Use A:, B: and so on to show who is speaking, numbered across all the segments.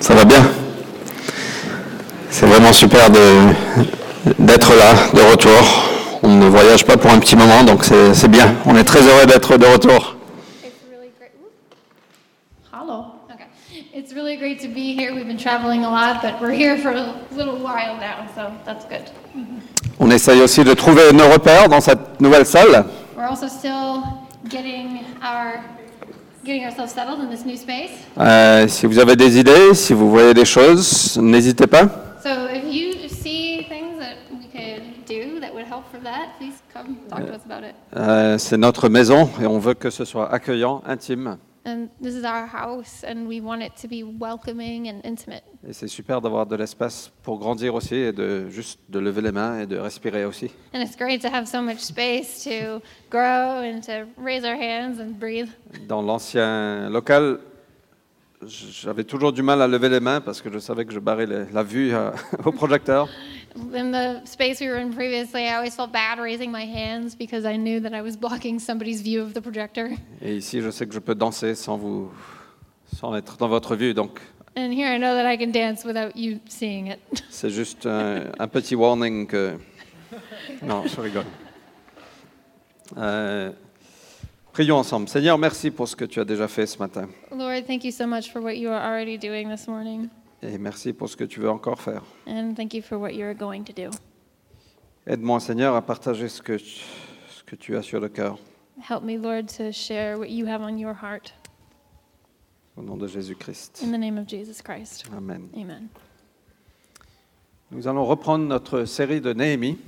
A: Ça va bien C'est vraiment super d'être là, de retour. On ne voyage pas pour un petit moment, donc c'est bien. On est très heureux d'être de retour.
B: It's really great. Whoop. Hello. Okay. It's really great to be here. We've been traveling a lot, but we're here for a little while now, so that's good.
A: On essaye aussi de trouver nos repères dans cette nouvelle salle.
B: We're also still getting our
A: Euh, si vous avez des idées, si vous voyez des choses, n'hésitez pas.
B: So if you see things that we could do that would help for that, please come talk to us about it.
A: Euh, c'est notre maison et on veut que ce soit accueillant, intime.
B: And this is our house, and we want it to be welcoming and intimate.
A: Et c'est super d'avoir de l'espace pour grandir aussi et de juste de lever les mains et de respirer aussi.
B: And it's great to have so much space to grow and to raise our hands and breathe.
A: Dans l'ancien local, j'avais toujours du mal à lever les mains parce que je savais que je barrais les- la vue euh, au projecteur.
B: In the space we were in previously, I always felt bad raising my hands because I knew that I was blocking somebody's view of the projector.
A: Et ici, je sais que je peux danser sans vous, sans être dans votre vue. Donc,
B: And here I know that I can dance without you seeing it.
A: c'est juste un, un petit warning que. Non, je rigole. Euh, prions ensemble. Seigneur, merci pour ce que tu as déjà fait ce matin.
B: Lord, thank you so much for what you are already doing this morning.
A: Et merci pour ce que tu veux encore faire.
B: And thank you for what you're going to do.
A: Aide-moi, Seigneur, à partager ce que, tu- ce que tu as sur le cœur.
B: Help me, Lord, to share what you have on your heart.
A: Au nom de Jésus-Christ.
B: In the name of Jesus Christ.
A: Amen.
B: Amen.
A: Nous allons reprendre notre série de Néhémie.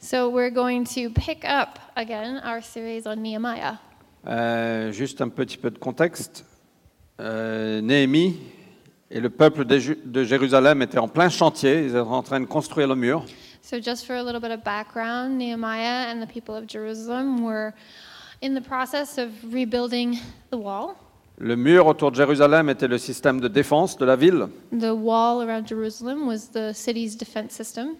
B: So we're going to pick up again our series on Nehemiah.
A: Euh, juste un petit peu de contexte. Euh, Néhémie et le peuple de, Jérusalem étaient en plein chantier. Ils étaient en train de construire le mur.
B: So, just for a little bit of background, Nehemiah and the people of Jerusalem were in the process of rebuilding the wall.
A: Le mur autour de Jérusalem était le système de défense de la ville.
B: The wall around Jerusalem was the city's defense system.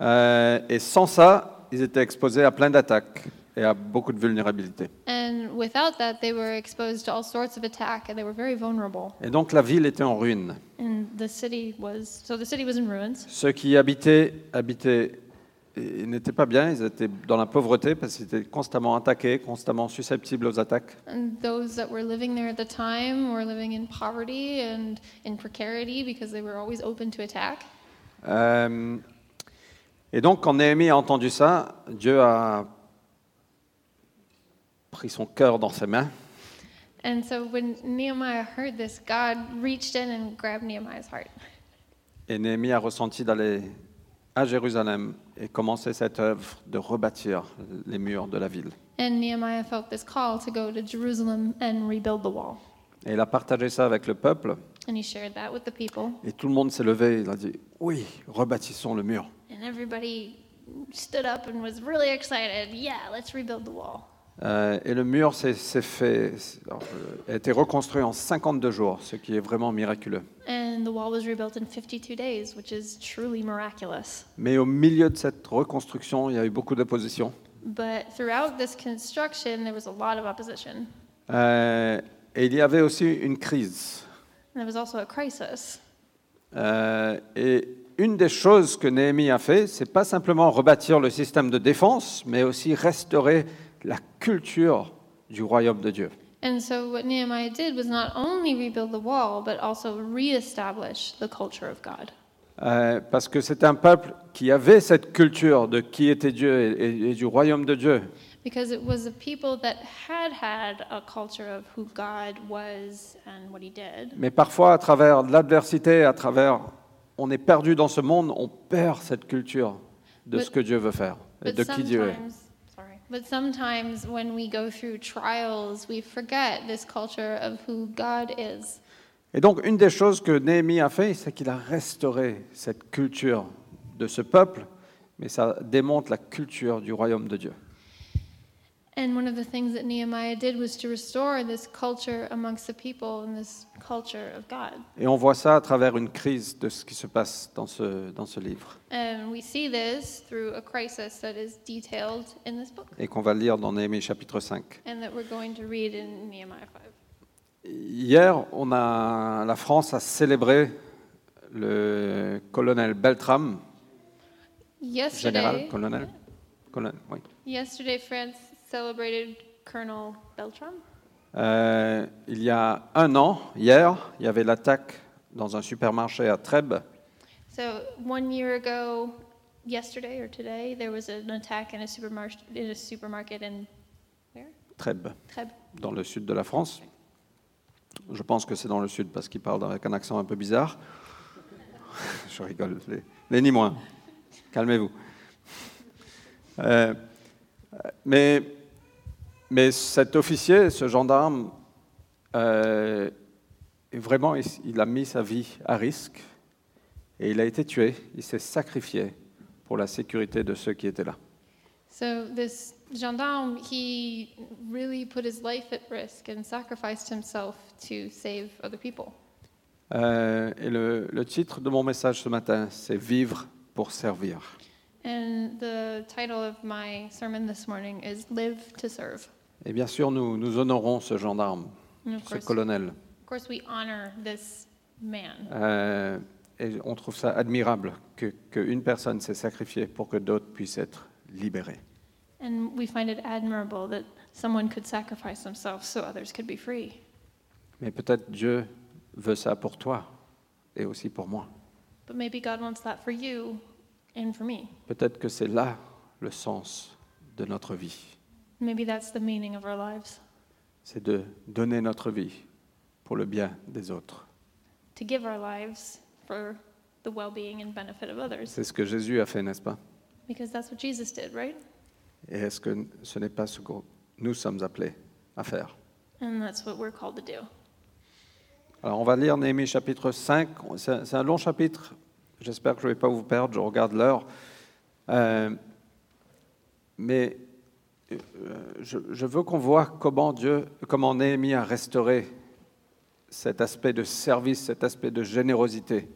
A: Euh, et sans ça, ils étaient exposés à plein d'attaques et à beaucoup de vulnérabilité.
B: And without that, they were exposed to all sorts of attack and they were very vulnerable.
A: Et donc la ville était en ruine.
B: And the city was, so the city was in ruins.
A: Ceux qui y habitaient, n'étaient pas bien, ils étaient dans la pauvreté parce qu'ils étaient constamment attaqués, constamment susceptibles aux attaques.
B: And those that were living there at the time were living in poverty and in precarity because they were always open to attack.
A: Euh, et donc, quand Néhémie a entendu ça, Dieu a pris son cœur dans ses mains
B: And so when Nehemiah heard this, God reached in and grabbed Nehemiah's heart.
A: et Néhémie a ressenti d'aller à Jérusalem et commencer cette œuvre de rebâtir les murs de la ville.
B: And Nehemiah felt this call to go to Jerusalem and rebuild the wall.
A: Et il a partagé ça avec le peuple
B: And he shared that with the people.
A: et tout le monde s'est levé. Il a dit Oui, rebâtissons le mur.
B: And everybody stood up and was really excited. Yeah, let's rebuild the wall.
A: Euh, et le mur s'est s'est fait, alors, euh, a été reconstruit en 52 jours, ce qui est vraiment miraculeux.
B: And the wall was rebuilt in 52 days, which is truly miraculous.
A: Mais au milieu de cette reconstruction, il y a eu beaucoup d'opposition.
B: But throughout this construction, there was a lot of opposition.
A: Euh, et il y avait aussi une crise.
B: And there was also a crisis.
A: Euh, et une des choses que Néhémie a fait, c'est pas simplement rebâtir le système de défense, mais aussi restaurer la culture du royaume de Dieu.
B: And so, what Nehemiah did was not only rebuild the wall, but also reestablish the culture of God.
A: Euh, parce que c'est un peuple qui avait cette culture de qui était Dieu et, et- du royaume de Dieu.
B: Because it was a people that had had a culture of who God was and what he did.
A: Mais parfois, à travers l'adversité, à travers, on est perdu dans ce monde, on perd cette culture de
B: But-
A: ce que Dieu veut faire et de qui Dieu est.
B: but sometimes when we go through trials, we forget this culture of who God is.
A: Et donc, une des choses que Néhémie a fait, c'est qu'il a restauré cette culture de ce peuple, mais ça démontre la culture du royaume de Dieu.
B: And one of the things that Nehemiah did was to restore this culture amongst the people and this culture of God.
A: Et on voit ça à travers une crise de ce qui se passe dans ce, dans ce livre,
B: And we see this through a crisis that is detailed in this book
A: et qu'on va lire dans Néhémie chapitre 5.
B: and that we're going to read in Nehemiah 5.
A: Hier, on a, la France a célébré le colonel Beltram, général,
B: Yesterday,
A: colonel, colonel, oui.
B: yesterday France celebrated Colonel Beltram.
A: Euh, il y a un an, hier, il y avait l'attaque dans un supermarché à Trèbes.
B: So one year ago, yesterday or today, there was an attack in a supermarket in a supermarket in where?
A: Trèbes,
B: Trèbes.
A: dans le sud de la France. Je pense que c'est dans le sud parce qu'il parle avec un accent un peu bizarre. Je rigole, les, les ni moins. Calmez-vous. Euh, mais, mais cet officier, ce gendarme, euh, vraiment, il, il a mis sa vie à risque et il a été tué. Il s'est sacrifié pour la sécurité de ceux qui étaient là.
B: So this gendarme, he really put his life at risk and sacrificed himself to save other people.
A: Euh, et le, le titre de mon message ce matin, c'est Vivre pour servir.
B: And the title of my sermon this morning is Live to Serve.
A: Et bien sûr, nous, nous honorons ce gendarme, ce
B: course,
A: colonel.
B: of course we honor this man.
A: Euh, et on trouve ça admirable que- qu'une personne s'est sacrifiée pour que d'autres puissent être libérés.
B: And we find it admirable that someone could sacrifice themselves so others could be free.
A: Mais peut-être Dieu veut ça pour toi et aussi pour moi.
B: But maybe God wants that for you and for me.
A: Peut-être que c'est là le sens de notre vie.
B: Maybe that's the meaning of our lives
A: C'est de donner notre vie pour le bien des autres.
B: to give our lives for the well being and benefit of others.
A: C'est ce que Jésus a fait, n'est-ce pas?
B: Because that's what Jesus did, right?
A: Et est-ce que ce n'est pas ce que nous sommes appelés à faire?
B: And that's what we're called to do.
A: Alors, on va lire Néhémie chapitre 5. C'est un- c'est un long chapitre. J'espère que je ne vais pas vous perdre. Je regarde l'heure. Euh, mais je, je veux qu'on voit comment Dieu, comment Néhémie a restauré cet aspect de service, cet aspect de générosité.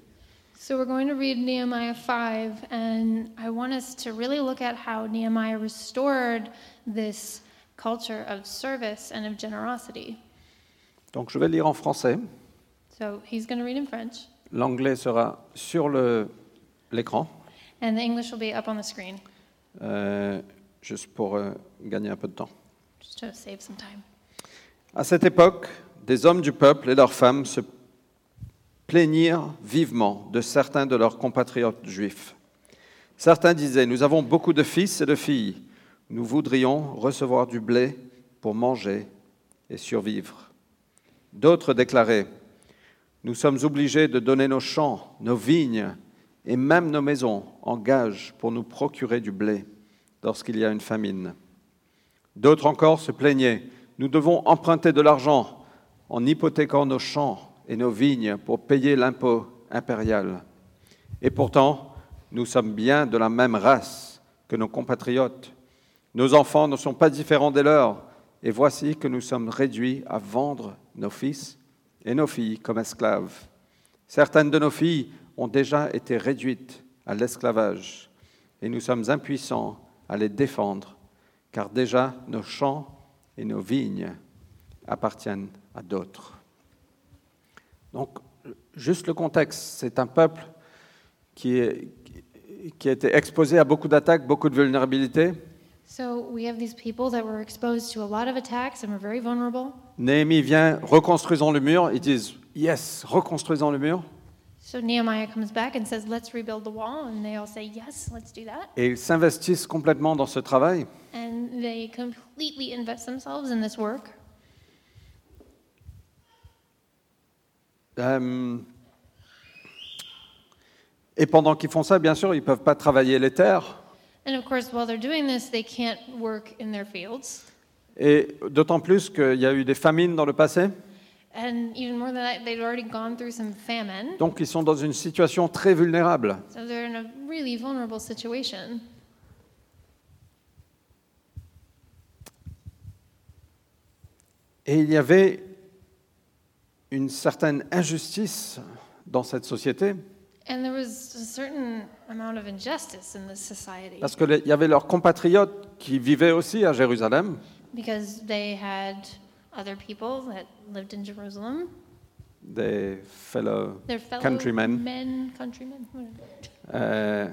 B: So we're going to read Nehemiah 5, and I want us to really look at how Nehemiah restored this culture of service and of generosity.
A: Donc, je vais lire en français.
B: So he's going to read in French,
A: L'anglais sera sur le- l'écran,
B: and the English will be up on the screen,
A: euh, juste pour euh, gagner un peu de temps.
B: just to save some time.
A: À cette époque, des hommes du peuple et leurs femmes se plaignirent vivement de certains de leurs compatriotes juifs. Certains disaient, nous avons beaucoup de fils et de filles, nous voudrions recevoir du blé pour manger et survivre. D'autres déclaraient, nous sommes obligés de donner nos champs, nos vignes et même nos maisons en gage pour nous procurer du blé lorsqu'il y a une famine. D'autres encore se plaignaient, nous devons emprunter de l'argent en hypothéquant nos champs et nos vignes pour payer l'impôt impérial. Et pourtant, nous sommes bien de la même race que nos compatriotes. Nos enfants ne sont pas différents des leurs, et voici que nous sommes réduits à vendre nos fils et nos filles comme esclaves. Certaines de nos filles ont déjà été réduites à l'esclavage, et nous sommes impuissants à les défendre, car déjà nos champs et nos vignes appartiennent à d'autres. Donc, juste le contexte, c'est un peuple qui, est- qui a été exposé à beaucoup d'attaques, beaucoup de vulnérabilités.
B: So we have these people that were exposed to a lot of attacks and were very vulnerable.
A: Néhémie vient, reconstruisons le mur. Ils disent, yes, reconstruisons le mur. Et ils s'investissent complètement dans ce travail.
B: And they completely invest themselves in this work.
A: Euh, et pendant qu'ils font ça, bien sûr, ils ne peuvent pas travailler les terres.
B: And of course, while they're doing this, they can't work in their fields.
A: Et d'autant plus qu'il y a eu des famines dans le passé.
B: And even more than that, they'd already gone through some famine.
A: Donc ils sont dans une situation très vulnérable.
B: So they're in a really vulnerable situation.
A: Et il y avait une certaine injustice dans cette société,
B: And there was a certain amount of injustice in this society
A: parce qu'il y avait leurs compatriotes qui vivaient aussi à Jérusalem,
B: because they had other people that lived in Jerusalem,
A: fellow
B: their fellow
A: countrymen.
B: men, countrymen.
A: euh,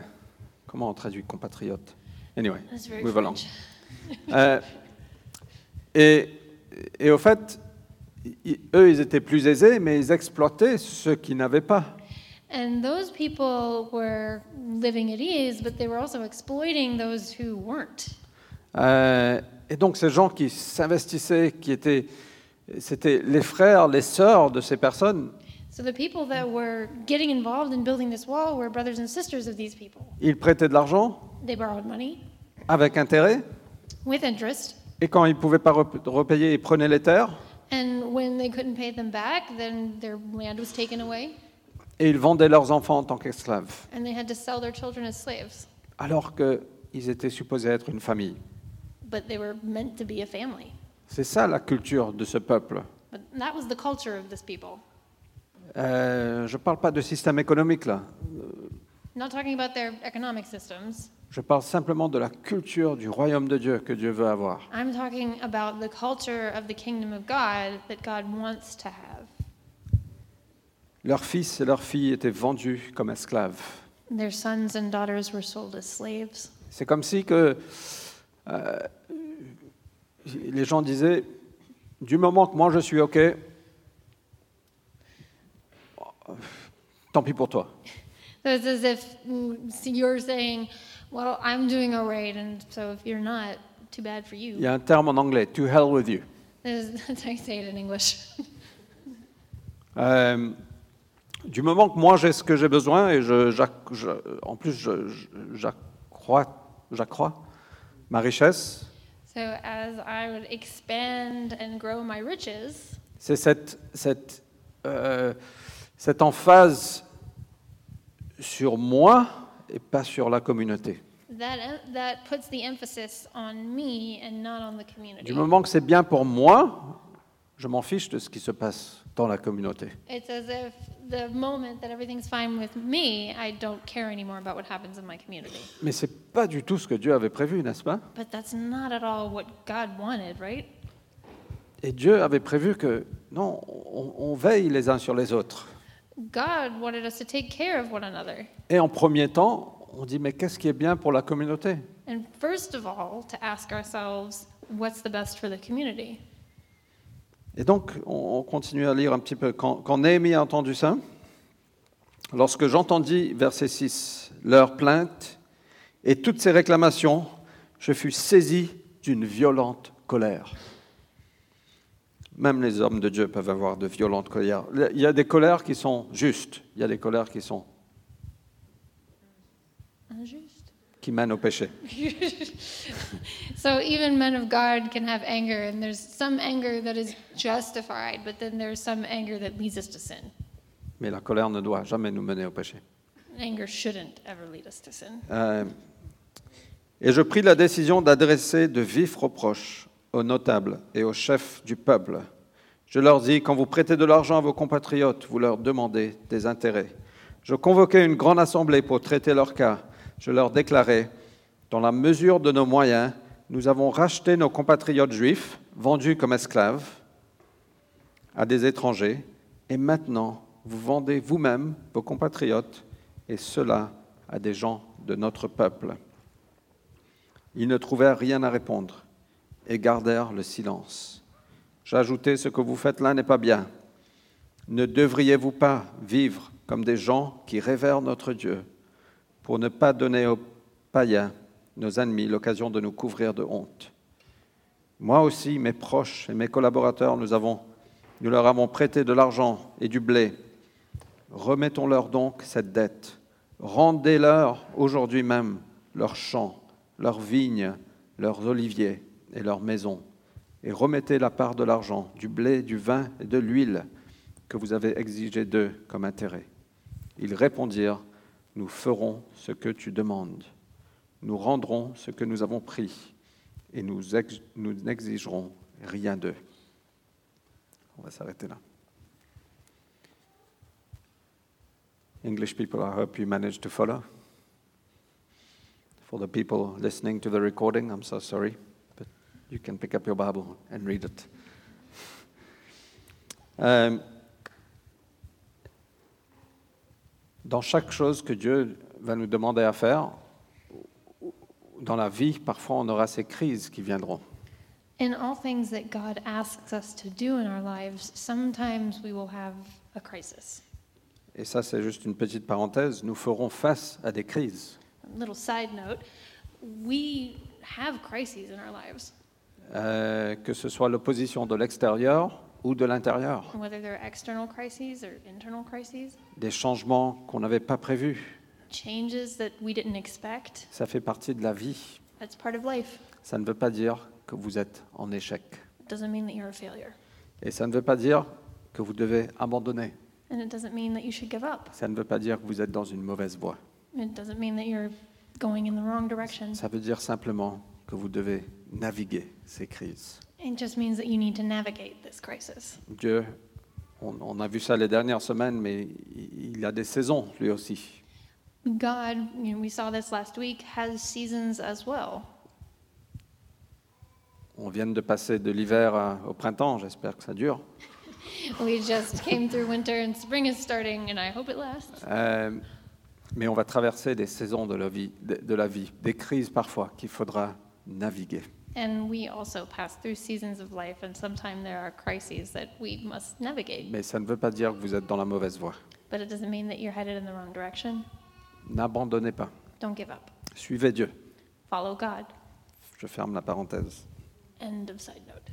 A: comment on traduit compatriotes Anyway, move along. Euh, et, et au fait, eux, ils étaient plus aisés, mais ils exploitaient ceux qui n'avaient pas.
B: And those people were living at ease, but they were also exploiting those who weren't.
A: Euh, et donc ces gens qui s'investissaient, qui étaient, c'était les frères, les sœurs de ces personnes,
B: So the people that were getting involved in building this wall were brothers and sisters of these people.
A: ils prêtaient de l'argent
B: They borrowed money
A: avec intérêt,
B: with interest,
A: et quand ils ne pouvaient pas rep- repayer, ils prenaient les terres
B: and when they couldn't pay them back, then their land was taken away,
A: et ils vendaient leurs enfants en tant qu'esclaves,
B: and they had to sell their children as slaves.
A: alors qu'ils étaient supposés être une famille.
B: But they were meant to be a family.
A: C'est ça la culture de ce peuple.
B: But that was the culture of this people.
A: Euh, je ne parle pas de système économique là,
B: Not talking about their economic systems.
A: je parle simplement de la culture du royaume de Dieu que Dieu veut avoir.
B: I'm talking about the culture of the kingdom of God that God wants to have.
A: Leurs fils et leurs filles étaient vendus comme esclaves.
B: Their sons and daughters were sold as slaves.
A: C'est comme si que euh, les gens disaient, du moment que moi je suis OK, tant pis pour toi.
B: So it's as if mm, you're saying, Well, I'm doing all right, and so if you're not, too bad for
A: Il
B: you.
A: y a un terme en anglais, to hell with you.
B: That's how you say it in English.
A: Euh, du moment que moi j'ai ce que j'ai besoin et je, j'ac- je- en plus j'accrois ma richesse,
B: so as I would expand and grow my riches,
A: c'est cette, cette, euh, cette emphase sur moi et pas sur la communauté.
B: that, that puts the emphasis on me and not on the community.
A: Du moment que c'est bien pour moi, je m'en fiche de ce qui se passe dans la communauté.
B: It's as if the moment that everything's fine with me, I don't care anymore about what happens in my community.
A: Mais c'est pas du tout ce que Dieu avait prévu, n'est-ce pas?
B: But that's not at all what God wanted, right?
A: Et Dieu avait prévu que non, on, on veille les uns sur les autres.
B: God wanted us to take care of one another.
A: Et en premier temps, on dit mais qu'est-ce qui est bien pour la communauté?
B: And first of all, to ask ourselves, what's the best for the community?
A: Et donc, on, on continue à lire un petit peu. Quand, quand Néhémie a entendu ça, lorsque j'entendis, verset 6, leurs plaintes et toutes ces réclamations, je fus saisi d'une violente colère. Même les hommes de Dieu peuvent avoir de violentes colères. Il y a des colères qui sont justes, il y a des colères qui, sont, qui mènent au péché.
B: so even men of God can have anger, and there's some anger that is justified, but then there's some anger that leads us to sin.
A: Mais la colère ne doit jamais nous mener au péché.
B: Anger shouldn't ever lead us to sin.
A: Euh, et je pris la décision d'adresser de vifs reproches aux notables et aux chefs du peuple. Je leur dis, quand vous prêtez de l'argent à vos compatriotes, vous leur demandez des intérêts. Je convoquai une grande assemblée pour traiter leur cas. Je leur déclarai, dans la mesure de nos moyens, nous avons racheté nos compatriotes juifs, vendus comme esclaves à des étrangers, et maintenant vous vendez vous-même vos compatriotes, et cela à des gens de notre peuple. Ils ne trouvèrent rien à répondre et gardèrent le silence. J'ajoutai, ce que vous faites là n'est pas bien. Ne devriez-vous pas vivre comme des gens qui révèrent notre Dieu? Pour ne pas donner aux païens, nos ennemis, l'occasion de nous couvrir de honte Moi aussi, mes proches et mes collaborateurs, nous, avons, nous leur avons prêté de l'argent et du blé. Remettons-leur donc cette dette. Rendez-leur aujourd'hui même leurs champs, leurs vignes, leurs oliviers et leurs maisons. Et remettez la part de l'argent, du blé, du vin et de l'huile que vous avez exigé d'eux comme intérêt. Ils répondirent, nous ferons ce que tu demandes. Nous rendrons ce que nous avons pris et nous, ex- nous n'exigerons rien d'eux. On va s'arrêter là. English people, I hope you managed to follow. For the people listening to the recording, I'm so sorry, but you can pick up your Bible and read it. Euh, Dans chaque chose que Dieu va nous demander à faire, dans la vie, parfois on aura ces crises qui viendront.
B: In all things that God asks us to do in our lives, sometimes we will have a crisis.
A: Et ça, c'est juste une petite parenthèse. Nous ferons face à des crises.
B: A little side note we have crises in our lives,
A: Euh, que ce soit l'opposition de l'extérieur ou de l'intérieur,
B: whether they're external crises or internal crises,
A: des changements qu'on n'avait pas prévus.
B: changes that we didn't expect.
A: Ça fait partie de la vie.
B: That's part of life.
A: Ça ne veut pas dire que vous êtes en échec.
B: It doesn't mean that you're a failure.
A: Et ça ne veut pas dire que vous devez abandonner.
B: And it doesn't mean that you should give up.
A: Ça ne veut pas dire que vous êtes dans une mauvaise voie.
B: It doesn't mean that you're going in the wrong direction.
A: Ça veut dire simplement que vous devez naviguer ces crises.
B: It just means that you need to navigate this crisis.
A: Dieu, on, on a vu ça les dernières semaines, mais il a des saisons lui aussi.
B: God, you know, we saw this last week, has seasons as well.
A: On vient de passer de l'hiver au printemps, j'espère que ça dure.
B: We just came through winter and spring is starting, and I hope it lasts.
A: Euh, mais on va traverser des saisons de la vie, de, de la vie, des crises parfois qu'il faudra naviguer.
B: And we also pass through seasons of life, and sometimes there are crises that we must navigate.
A: Mais ça ne veut pas dire que vous êtes dans la mauvaise voie.
B: But it doesn't mean that you're headed in the wrong direction.
A: N'abandonnez pas.
B: Don't give up.
A: Suivez Dieu.
B: Follow God.
A: Je ferme la parenthèse.
B: End of side note.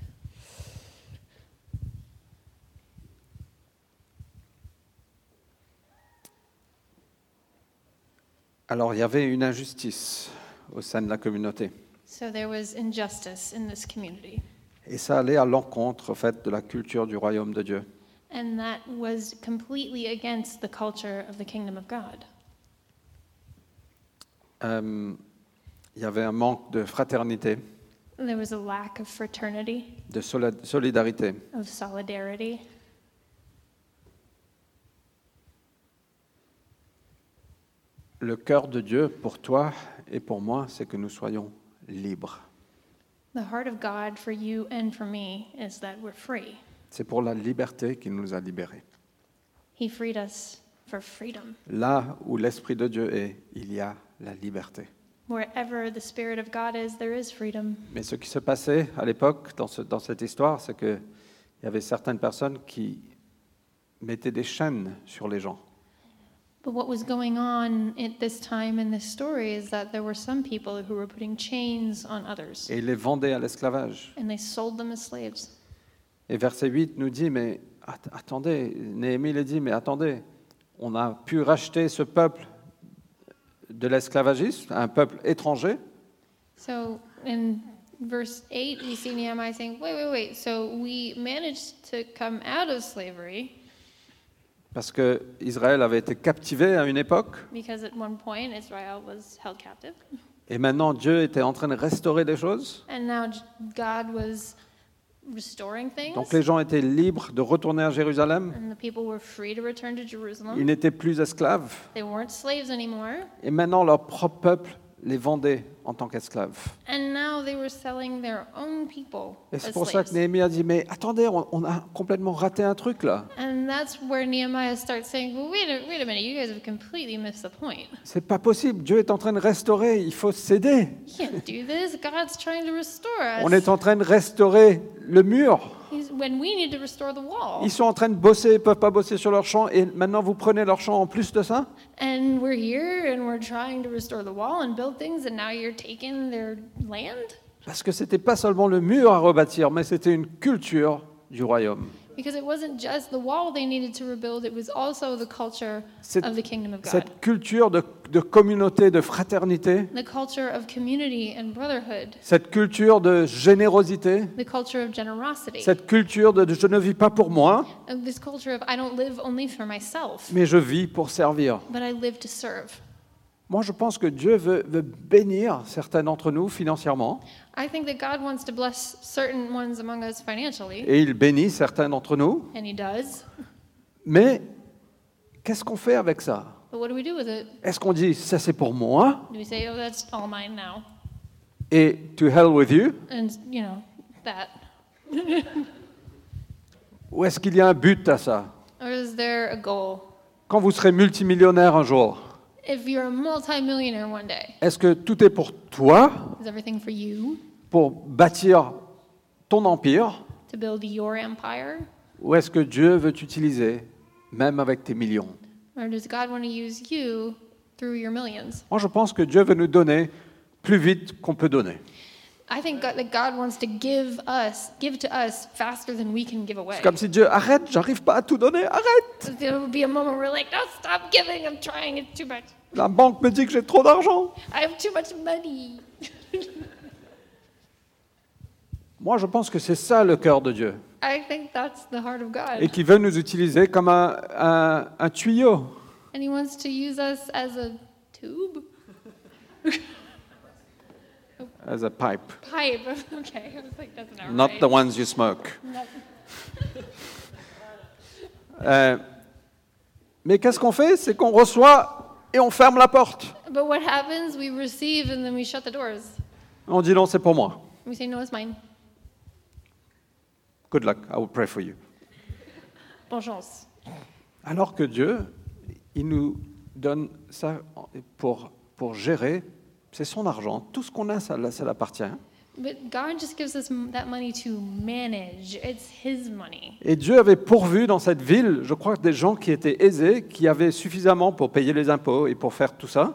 A: Alors, il y avait une injustice au sein de la communauté.
B: So there was injustice in this community,
A: Et ça allait à l'encontre, en fait, de la culture du royaume de Dieu.
B: and that was completely against the culture of the kingdom of God.
A: Euh, il y avait un manque de fraternité,
B: There was a lack of fraternity,
A: de solidarité.
B: of solidarity.
A: Le cœur de Dieu pour toi et pour moi, c'est que nous soyons libres.
B: The heart of God for you and for me is that we're free.
A: C'est pour la liberté qu'il nous a libérés.
B: He freed us for freedom.
A: Là où l'Esprit de Dieu est, il y a la liberté.
B: Wherever the Spirit of God is, there is freedom.
A: Mais ce qui se passait à l'époque dans, ce- dans cette histoire, c'est qu'il y avait certaines personnes qui mettaient des chaînes sur les gens.
B: But what was going on at this time in this story is that there were some people who were putting chains on others,
A: et ils les vendaient à l'esclavage.
B: and they sold them as slaves.
A: Et verset 8 nous dit, mais at- attendez, Néhémie les dit, mais attendez, on a pu racheter ce peuple de l'esclavagisme, un peuple étranger,
B: So in verse 8, we see Nehemiah saying, Wait, wait, wait. So we managed to come out of slavery
A: parce que Israël avait été captivé à une époque,
B: because at one point Israel was held captive.
A: et maintenant Dieu était en train de restaurer des choses.
B: And now J- God was restoring things.
A: Donc les gens étaient libres de retourner à Jérusalem,
B: And the people were free to return to
A: ils
B: Jerusalem.
A: n'étaient plus esclaves,
B: They weren't slaves anymore.
A: et maintenant leur propre peuple les vendait en tant qu'esclaves.
B: And now they were selling their own people
A: Et c'est pour ça que. Néhémie a dit, mais attendez, on, on a complètement raté un truc là.
B: And that's where Nehemiah starts saying, well, wait a, wait a minute, you guys have completely missed the point.
A: C'est pas possible, Dieu est en train de restaurer, il faut céder. On est en train de restaurer le mur.
B: He's, when we need to restore the wall.
A: Ils sont en train de bosser, ils ne peuvent pas bosser sur leur champ, et maintenant vous prenez leur champ en plus de ça?
B: And we're here and we're trying to restore the wall and build things, and now you're taking their land?
A: Parce que c'était pas seulement le mur à rebâtir, mais c'était une culture du royaume.
B: Because it wasn't just the wall they needed to rebuild, it was also the culture
A: Cette-
B: of the kingdom of God.
A: Cette culture de, de communauté, de fraternité,
B: The culture of community and brotherhood,
A: cette culture de générosité,
B: the culture of generosity,
A: cette culture de, de je ne vis pas pour moi,
B: this culture of I don't live only for myself,
A: mais je vis pour servir.
B: but I live to serve.
A: Moi, je pense que Dieu veut, veut bénir certains d'entre nous financièrement,
B: I think that God wants to bless certain ones among us financially,
A: et il bénit certains d'entre nous,
B: and He does.
A: mais qu'est-ce qu'on fait avec ça?
B: But what do we do with it?
A: Est-ce qu'on dit ça c'est pour moi?
B: Do we say, oh, that's all mine now?
A: et to hell with you?
B: And, you know, that.
A: Ou est-ce qu'il y a un but à ça?
B: Or is there a goal?
A: quand vous serez multimillionnaire un jour,
B: if you're a multimillionaire one day,
A: est-ce que tout est pour toi,
B: is everything for you?
A: pour bâtir ton empire,
B: to build your empire?
A: ou est-ce que Dieu veut t'utiliser, même avec tes millions?
B: Or does God want to use you through your millions?
A: Moi, je pense que Dieu veut nous donner plus vite qu'on peut donner.
B: I think God, that God wants to give us, give to us faster than we can give away.
A: C'est comme si Dieu arrête, j'arrive pas à tout donner, arrête.
B: There will be a moment where we're like, no, stop giving. I'm trying. It's too much.
A: La banque me dit que j'ai trop d'argent.
B: I have too much money.
A: Moi, je pense que c'est ça le cœur de Dieu
B: I think that's the heart of God.
A: et qu'il veut nous utiliser comme un, un- un tuyau.
B: And He wants to use us as a tube,
A: As a pipe.
B: pipe. Okay, I was like, that's not,
A: Not
B: right.
A: the ones you smoke. Euh, mais qu'est-ce qu'on fait? C'est qu'on reçoit et on ferme la porte.
B: But what happens? We receive and then we shut the doors.
A: On dit non, c'est pour moi.
B: We say, no, it's mine.
A: Good luck, I will pray for you.
B: Bonne chance.
A: Alors que Dieu, il nous donne ça pour, pour gérer, c'est son argent. Tout ce qu'on a, ça, ça l'appartient.
B: But God just gives us m- that money to manage. It's His money.
A: Et Dieu avait pourvu dans cette ville, je crois, des gens qui étaient aisés, qui avaient suffisamment pour payer les impôts et pour faire tout ça.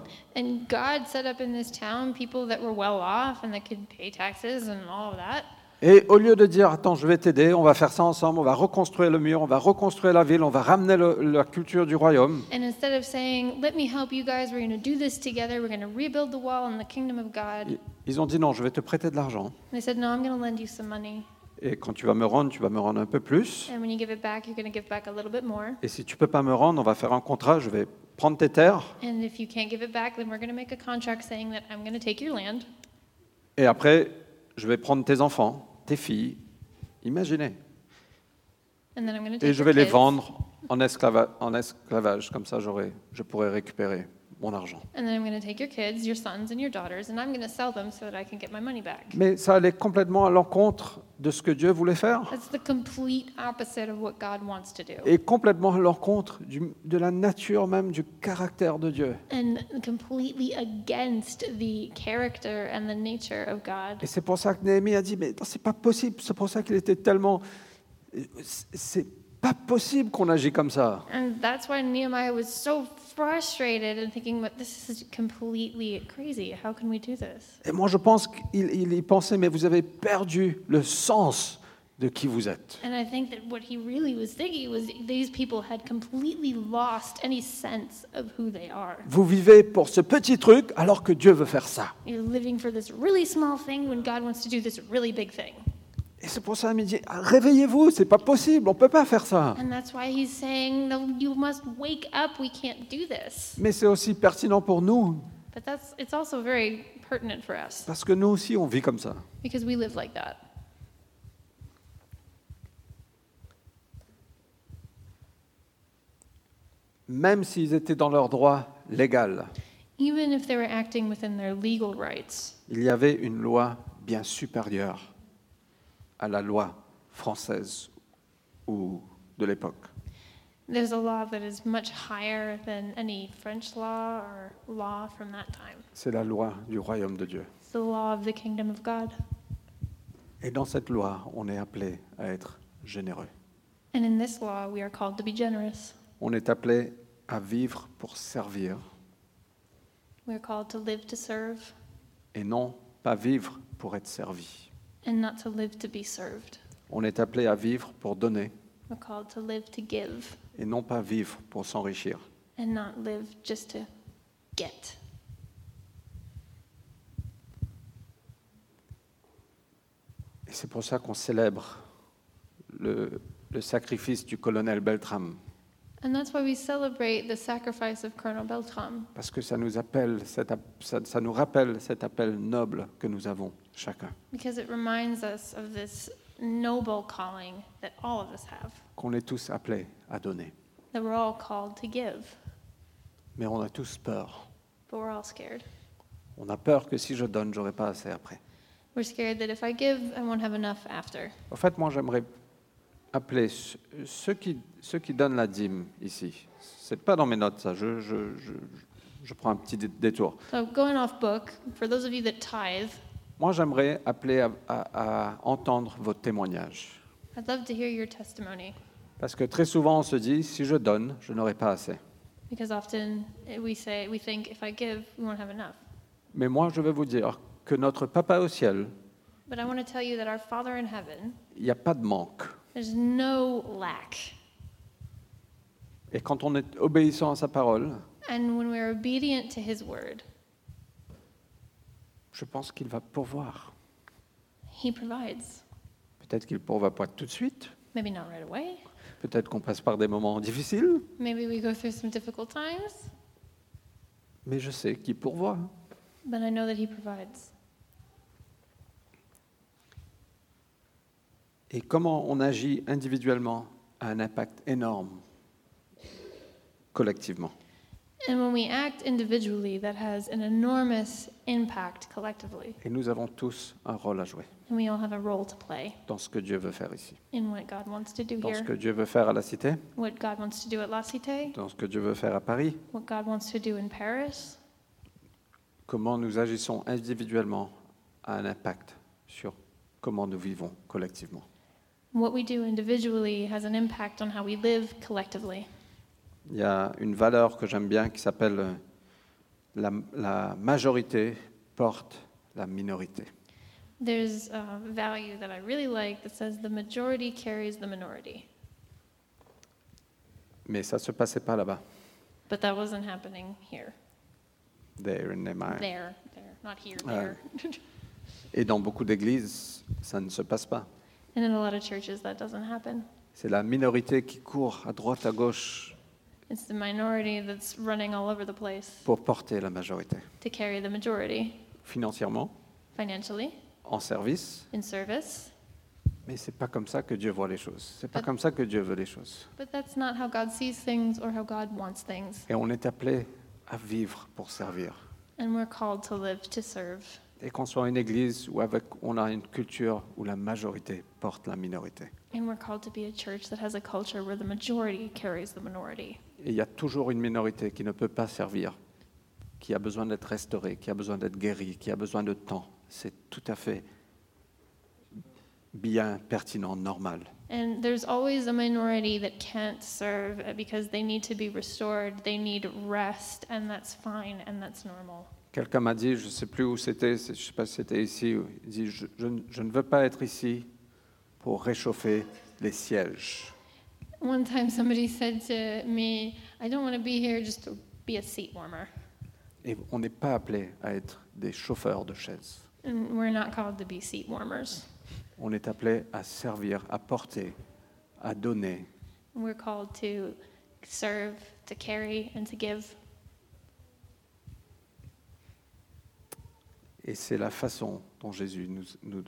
A: Et au lieu de dire, attends, je vais t'aider, on va faire ça ensemble, on va reconstruire le mur, on va reconstruire la ville, on va ramener le- la culture du royaume,
B: And instead of saying, let me help you guys, we're going to do this together, we're going to rebuild the wall in the kingdom of God,
A: ils- ont dit, non, je vais te prêter de l'argent.
B: they said, no, I'm going to lend you some money.
A: Et quand tu vas me rendre, tu vas me rendre un peu plus.
B: And when you give it back, you're going to give back a little bit more.
A: Et si tu peux pas me rendre, on va faire un contrat, je vais prendre tes terres.
B: And if you can't give it back, then we're going to make a contract saying that I'm going to take your land.
A: Et après, je vais prendre tes enfants, tes filles. Imaginez.
B: And then I'm going to
A: Et je vais les vendre en, esclava- en esclavage. Comme ça, je pourrai récupérer mon argent.
B: And then I'm going to take your kids, your sons and your daughters, and I'm going to sell them so that I can get my money back.
A: Mais ça allait complètement à l'encontre de ce que Dieu voulait faire.
B: That's the complete opposite of what God wants to do.
A: Et complètement à l'encontre de la nature même, du caractère de Dieu.
B: And completely against the character and the nature of God.
A: Et c'est pour ça que Néhémie a dit, mais c'est pas possible. C'est pour ça qu'il était tellement... c'est- C'est pas possible qu'on agit comme ça.
B: And that's why Nehemiah was so frustrated and thinking, but this is completely crazy. How can we do this?
A: Et moi, je pense qu'il il y pensait, mais vous avez perdu le sens de qui vous êtes.
B: And I think that what he really was thinking was these people had completely lost any sense of who they are.
A: Vous vivez pour ce petit truc alors que Dieu veut faire ça.
B: You're living for this really small thing when God wants to do this really big thing.
A: Et c'est pour ça qu'il me dit, ah, réveillez-vous, c'est pas possible, on peut pas faire ça.
B: And that's why he's saying, no, you must wake up. We can't do this.
A: Mais c'est aussi pertinent pour nous,
B: But that's it's also very pertinent for us
A: parce que nous aussi, on vit comme ça.
B: because we live like that.
A: Même s'ils étaient dans leur droit légal,
B: Even if they were acting within their legal rights,
A: il y avait une loi bien supérieure à la loi française ou de l'époque.
B: there's a law that is much higher than any French law or law from that time.
A: C'est la loi du royaume de Dieu.
B: It's the law of the kingdom of God.
A: Et dans cette loi, on est appelé à être généreux.
B: And in this law, we are called to be generous.
A: On est appelé à vivre pour servir
B: We are called to live to serve
A: et non pas vivre pour être servi.
B: And not to live to be served.
A: On est appelé à vivre pour donner
B: We're called to live to give
A: et non pas vivre pour s'enrichir.
B: and not live just to get.
A: Et c'est pour ça qu'on célèbre le, le sacrifice du colonel Beltram,
B: And that's why we celebrate the sacrifice of Colonel Beltram,
A: parce que ça nous, appelle, cet ça, ça nous rappelle cet appel noble que nous avons chacun,
B: because it reminds us of this noble calling that all of us have,
A: qu'on est tous appelés à donner.
B: that we're all called to give,
A: Mais on a tous peur.
B: but we're all scared.
A: On a peur que si je donne, j'aurai pas assez après.
B: We're scared that if I give, I won't have enough after.
A: En fait, moi, j'aimerais appeler ce- ceux qui, ceux qui donnent la dîme ici. C'est pas dans mes notes, ça. Je, je- je- je prends un petit dé- détour.
B: So, going off book, for those of you that tithe,
A: Moi, j'aimerais appeler à, à- à entendre votre témoignage.
B: I'd love to hear your testimony
A: Parce que très souvent, on se dit, si je donne, je n'aurai pas assez.
B: because often eh, we say, we think if I give, we won't have enough.
A: Mais moi, je vais vous dire que notre Papa au ciel,
B: But I want to tell you that our Father in heaven,
A: il n'y a pas de manque.
B: there's no lack.
A: Et quand on est obéissant à sa parole,
B: And when we're obedient to his word,
A: je pense qu'il va pourvoir.
B: he provides.
A: Peut-être qu'il ne pourva pas tout de suite.
B: Maybe not right away.
A: Peut-être qu'on passe par des moments difficiles.
B: Maybe we go through some difficult times,
A: Mais je sais qu'il pourvoit.
B: but I know that he provides.
A: Et comment on agit individuellement a un impact énorme collectivement?
B: And when we act individually, that has an enormous impact collectively.
A: Et nous avons tous un rôle à jouer
B: And we all have a role to play
A: dans ce que Dieu veut faire ici,
B: in what God wants to do
A: dans ce
B: here,
A: que Dieu veut faire à la Cité,
B: what God wants to do at La Cité,
A: dans ce que Dieu veut faire à Paris,
B: what God wants to do in Paris.
A: comment nous agissons individuellement a un impact sur comment nous vivons collectivement.
B: What we do individually has an impact on how we live collectively.
A: Il y a une valeur que j'aime bien qui s'appelle la, la majorité porte la minorité.
B: There's a value that I really like that says the majority carries the minority.
A: Mais ça ne se passait pas là-bas.
B: But that wasn't happening here.
A: There in Nehemiah.
B: There, there, not here,
A: Ah.
B: there.
A: Et dans beaucoup d'églises, ça ne se passe pas.
B: and in a lot of churches, that doesn't happen.
A: C'est la minorité qui court à droite, à gauche
B: It's the minority that's running all over the place
A: pour porter la majorité.
B: to carry the majority
A: Financièrement,
B: financially,
A: en service,
B: in service.
A: mais c'est pas comme ça que Dieu voit les choses. C'est pas
B: But-
A: comme ça que Dieu veut les choses.
B: But that's not how God sees things or how God wants things.
A: Et on est appelé à vivre pour servir.
B: And we're called to live to serve.
A: Et qu'on soit une église où avec, on a une culture où la majorité porte la minorité.
B: And we're called to be a church that has a culture where the majority carries the minority.
A: Et il y a toujours une minorité qui ne peut pas servir, qui a besoin d'être restaurée, qui a besoin d'être guérie, qui a besoin de temps. C'est tout à fait bien, pertinent, normal.
B: And there's always a minority that can't serve because they need to be restored, they need rest, and that's fine and that's normal.
A: Quelqu'un m'a dit, je ne sais plus où c'était, je ne sais pas si c'était ici, il dit, je, je ne- je ne veux pas être ici pour réchauffer les sièges.
B: One time somebody said to me, I don't want to be here just to be a seat warmer.
A: Et on n'est pas appelé à être des chauffeurs de chaises.
B: And we're not called to be seat warmers.
A: On est appelé à servir, à porter, à donner.
B: We're called to serve, to carry, and to give.
A: Et c'est la façon dont Jésus nous, nous-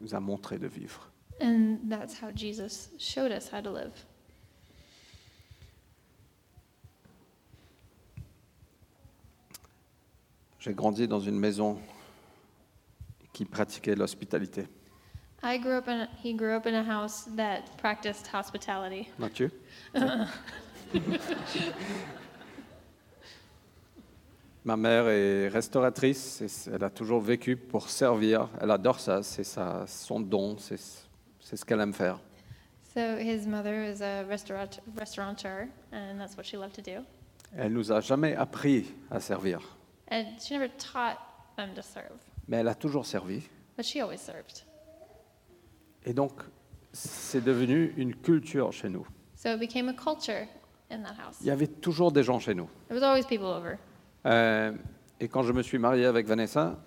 A: nous a montré de vivre.
B: And that's how Jesus showed us how to live.
A: J'ai grandi dans une maison qui pratiquait l'hospitalité.
B: I grew up in, he grew up in a house that practiced hospitality.
A: Mathieu? Ma mère est restauratrice, et elle a toujours vécu pour servir. Elle adore ça, c'est son don, c'est c'est ce qu'elle aime faire.
B: So his mother is a restaurant, restaurateur, and that's what she loved to do.
A: Elle nous a jamais appris à servir,
B: And she never taught them to serve,
A: mais elle a toujours servi.
B: but she always served.
A: Et donc, c'est devenu une culture chez nous.
B: So it became a culture in that house.
A: Il y avait toujours des gens chez nous.
B: There was always people over.
A: Euh, et quand je me suis marié avec Vanessa,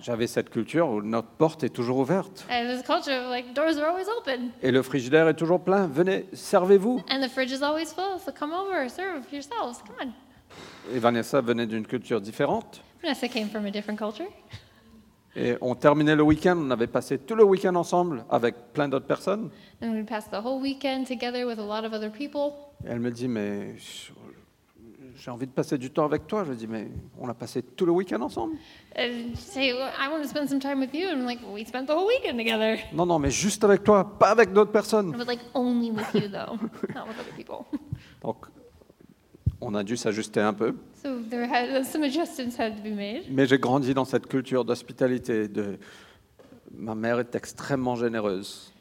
A: j'avais cette culture où notre porte est toujours ouverte.
B: and this culture like doors are always open,
A: Et le frigidaire est toujours plein. Venez, servez-vous.
B: and the fridge is always full. So come over, serve yourselves. Come on.
A: Et Vanessa venait d'une culture différente.
B: Vanessa came from a different culture.
A: Et on terminait le week-end, on avait passé tout le week-end ensemble avec plein d'autres personnes.
B: And we passed the whole weekend together with a lot of other people.
A: Et elle me dit, mais j'ai envie de passer du temps avec toi. Je dis, mais on a passé tout le week-end ensemble.
B: And say, well, I want to spend some time with you. And I'm like, well, we spent the whole weekend together.
A: Non, non, mais juste avec toi, pas avec d'autres personnes.
B: But like only with you though, not with other people.
A: Donc, on a dû s'ajuster un peu.
B: So there had some adjustments had to be made.
A: Mais j'ai grandi dans cette culture d'hospitalité. De... Ma mère est extrêmement généreuse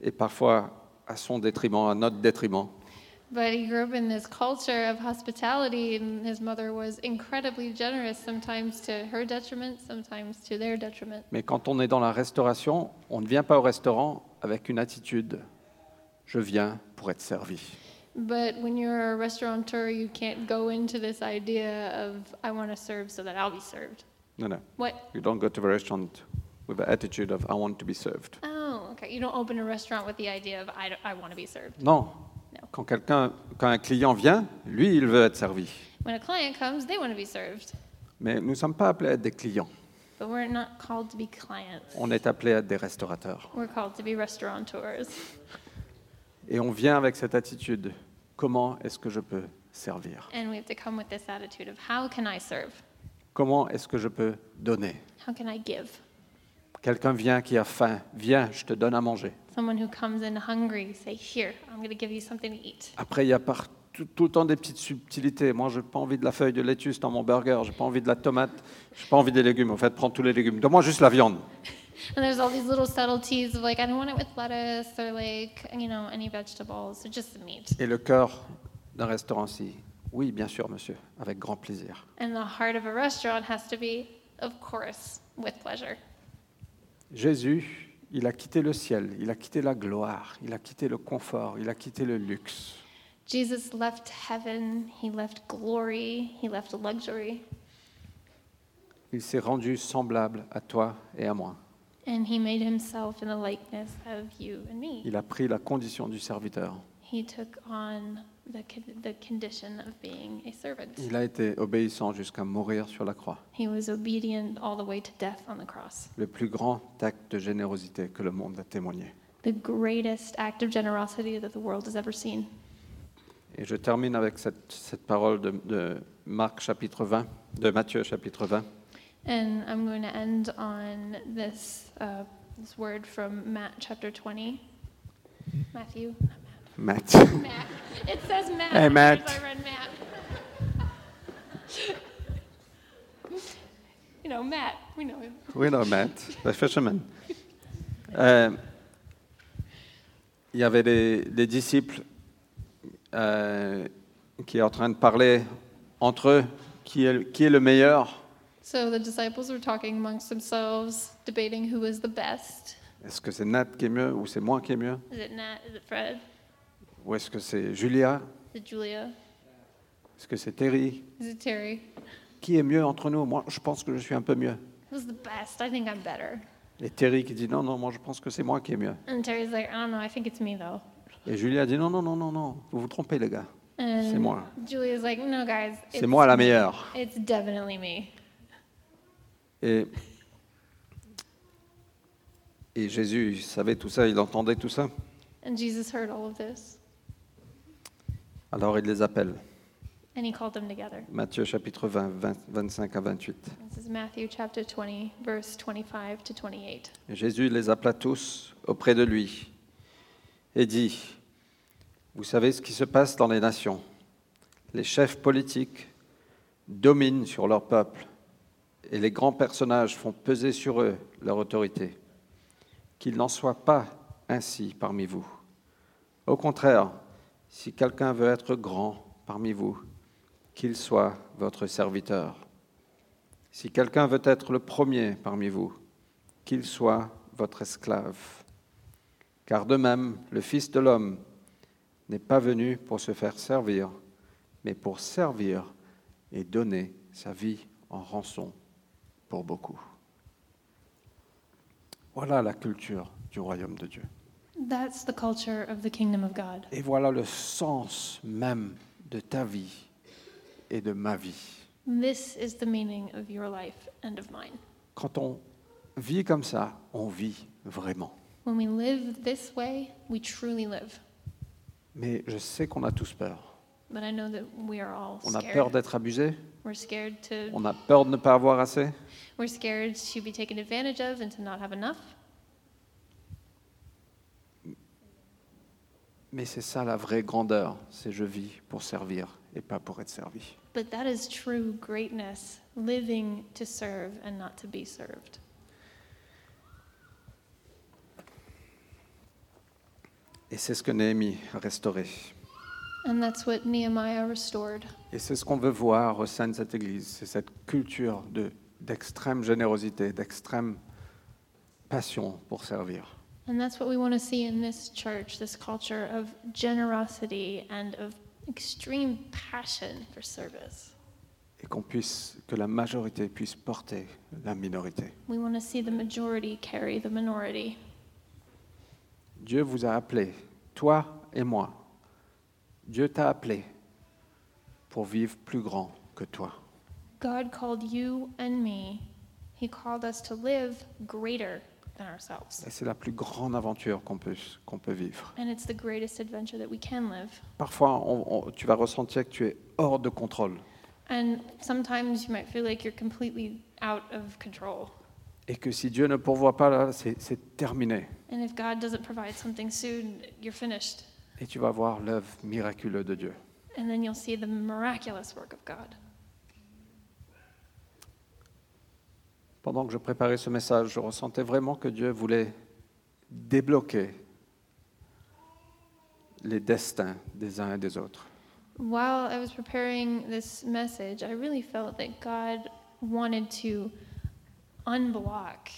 A: et parfois à son détriment, à notre détriment.
B: But he grew up in this culture of hospitality, and his mother was incredibly generous, sometimes to her detriment, sometimes to their detriment.
A: Mais quand on est dans la restauration, on ne vient pas au restaurant avec une attitude je viens pour être servi.
B: But when you're a restaurateur, you can't go into this idea of, I want to serve so that I'll be served.
A: No, no.
B: What?
A: You don't go to the restaurant with the attitude of I want to be served.
B: Oh, okay. You don't open a restaurant with the idea of, I, I want to be served.
A: Non. Quand quelqu'un, quand un client vient, lui, il veut être servi.
B: When a client comes, they want to be served.
A: Mais nous ne sommes pas appelés à être des clients.
B: But we're not called to be clients.
A: On est appelés à être des restaurateurs.
B: We're called to be restaurateurs.
A: Et on vient avec cette attitude. Comment est-ce que je peux servir?
B: And we have to come with this attitude of, how can I serve?
A: Comment est-ce que je peux donner?
B: How can I give?
A: Quelqu'un vient qui a faim. Viens, je te donne à manger.
B: Someone who comes in hungry, say, Here, I'm going to give you something to eat.
A: Après, il y a par tout, le temps des petites subtilités. Moi, je n'ai pas envie de la feuille de laitue dans mon burger. Je n'ai pas envie de la tomate. Je n'ai pas envie des légumes. En fait, prends tous les légumes. Donne-moi juste la viande.
B: And there's all these little subtleties of like, I don't want it with lettuce or like, you know, any vegetables, so just the meat.
A: Et le cœur d'un restaurant, si oui, bien sûr, monsieur, avec grand plaisir.
B: And the heart of a restaurant has to be, of course, with pleasure.
A: Jésus, il a quitté le ciel, il a quitté la gloire, il a quitté le confort, il a quitté le luxe.
B: Jesus left heaven, he left glory, he left luxury,
A: Il s'est rendu semblable à toi et à moi.
B: and he made himself in the likeness of you and me.
A: Il a pris la condition du serviteur.
B: He took on the, the condition of being a servant.
A: Il a été obéissant jusqu'à mourir sur la croix.
B: He was obedient all the way to death on the cross.
A: Le plus grand acte de générosité que le monde a témoigné.
B: The greatest act of generosity that the world has ever seen.
A: Et je termine avec cette, cette parole de, de Marc chapitre 20, de Matthieu chapitre 20.
B: And I'm going to end on this, uh, this word from Matt chapter 20. Matthew?
A: Matt.
B: Matt. It says Matt.
A: Hey, Matt.
B: I read Matt. you know, Matt. We know him.
A: Oui, non, Matt, the fisherman. Euh, il y avait des, des disciples euh, qui est en train de parler entre eux qui est, qui est le meilleur?
B: So the disciples were talking amongst themselves, debating who was the best.
A: Est-ce que c'est Nat qui est mieux ou c'est moi qui est mieux?
B: Is it Nat? Is it Fred?
A: Ou est-ce que c'est? Julia?
B: Is it Julia?
A: Est-ce que c'est Terry?
B: Is it Terry?
A: Qui est mieux entre nous? Moi, je pense que je suis un peu mieux.
B: Who's the best? I think I'm better.
A: Et Terry qui dit non, non, moi je pense que c'est moi qui est mieux.
B: And Terry's like, I don't know, I think it's me though.
A: Et Julia dit non, non, non, non, non, vous vous trompez les gars. C'est moi.
B: Julia's like, no, guys,
A: C'est
B: it's
A: moi la
B: me.
A: meilleure.
B: It's definitely me.
A: Et, et Jésus, il savait tout ça, il entendait tout ça?
B: And Jesus heard all of this,
A: Alors il les appelle.
B: and he called them together.
A: Matthieu chapitre 20, 20, 25 à 28.
B: This is Matthew chapter 20, verse 25 to 28.
A: Et Jésus les appela tous auprès de lui et dit, vous savez ce qui se passe dans les nations. Les chefs politiques dominent sur leur peuple et les grands personnages font peser sur eux leur autorité. Qu'il n'en soit pas ainsi parmi vous. Au contraire, si quelqu'un veut être grand parmi vous, qu'il soit votre serviteur. Si quelqu'un veut être le premier parmi vous, qu'il soit votre esclave. Car de même, le Fils de l'homme n'est pas venu pour se faire servir, mais pour servir et donner sa vie en rançon pour beaucoup. Voilà la culture du royaume de Dieu.
B: That's the culture of the kingdom of God.
A: Et voilà le sens même de ta vie et de ma vie.
B: This is the meaning of your life and of mine.
A: Quand on vit comme ça, on vit vraiment.
B: When we live this way, we truly live.
A: Mais je sais qu'on a tous peur.
B: But I know that we are all
A: On a peur
B: scared.
A: d'être abusé,
B: We're scared to
A: on a peur de ne pas avoir assez.
B: we're scared to be taken advantage of and to not have enough.
A: Mais c'est ça la vraie grandeur, c'est je vis pour servir et pas pour être servi.
B: But that is true greatness, living to serve and not to be served.
A: Et c'est ce que Néhémie a restauré.
B: And that's what Nehemiah restored.
A: Et c'est ce qu'on veut voir au sein de cette Église, c'est cette culture de- d'extrême générosité, d'extrême passion pour servir.
B: And that's what we want to see in this church this culture of generosity and of extreme passion for service.
A: Et qu'on puisse, que la majorité puisse porter la minorité.
B: We want to see the majority carry the minority.
A: Dieu vous a appelé, toi et moi. Dieu t'a appelé pour vivre plus grand que toi.
B: God called you and me. He called us to live greater than ourselves.
A: Et c'est la plus grande aventure qu'on peut, qu'on peut vivre.
B: And it's the greatest adventure that we can live.
A: Parfois, on- on- tu vas ressentir que tu es hors de contrôle
B: And sometimes you might feel like you're completely out of control.
A: et que si Dieu ne pourvoit pas là, c'est c'est terminé.
B: And if God doesn't provide something soon, you're finished.
A: Et tu vas voir l'œuvre miraculeuse de Dieu.
B: And then you'll see the miraculous work of God.
A: Pendant que je préparais ce message, je ressentais vraiment que Dieu voulait débloquer les destins des uns et des autres.
B: While I was preparing this message, I really felt that God wanted to unblock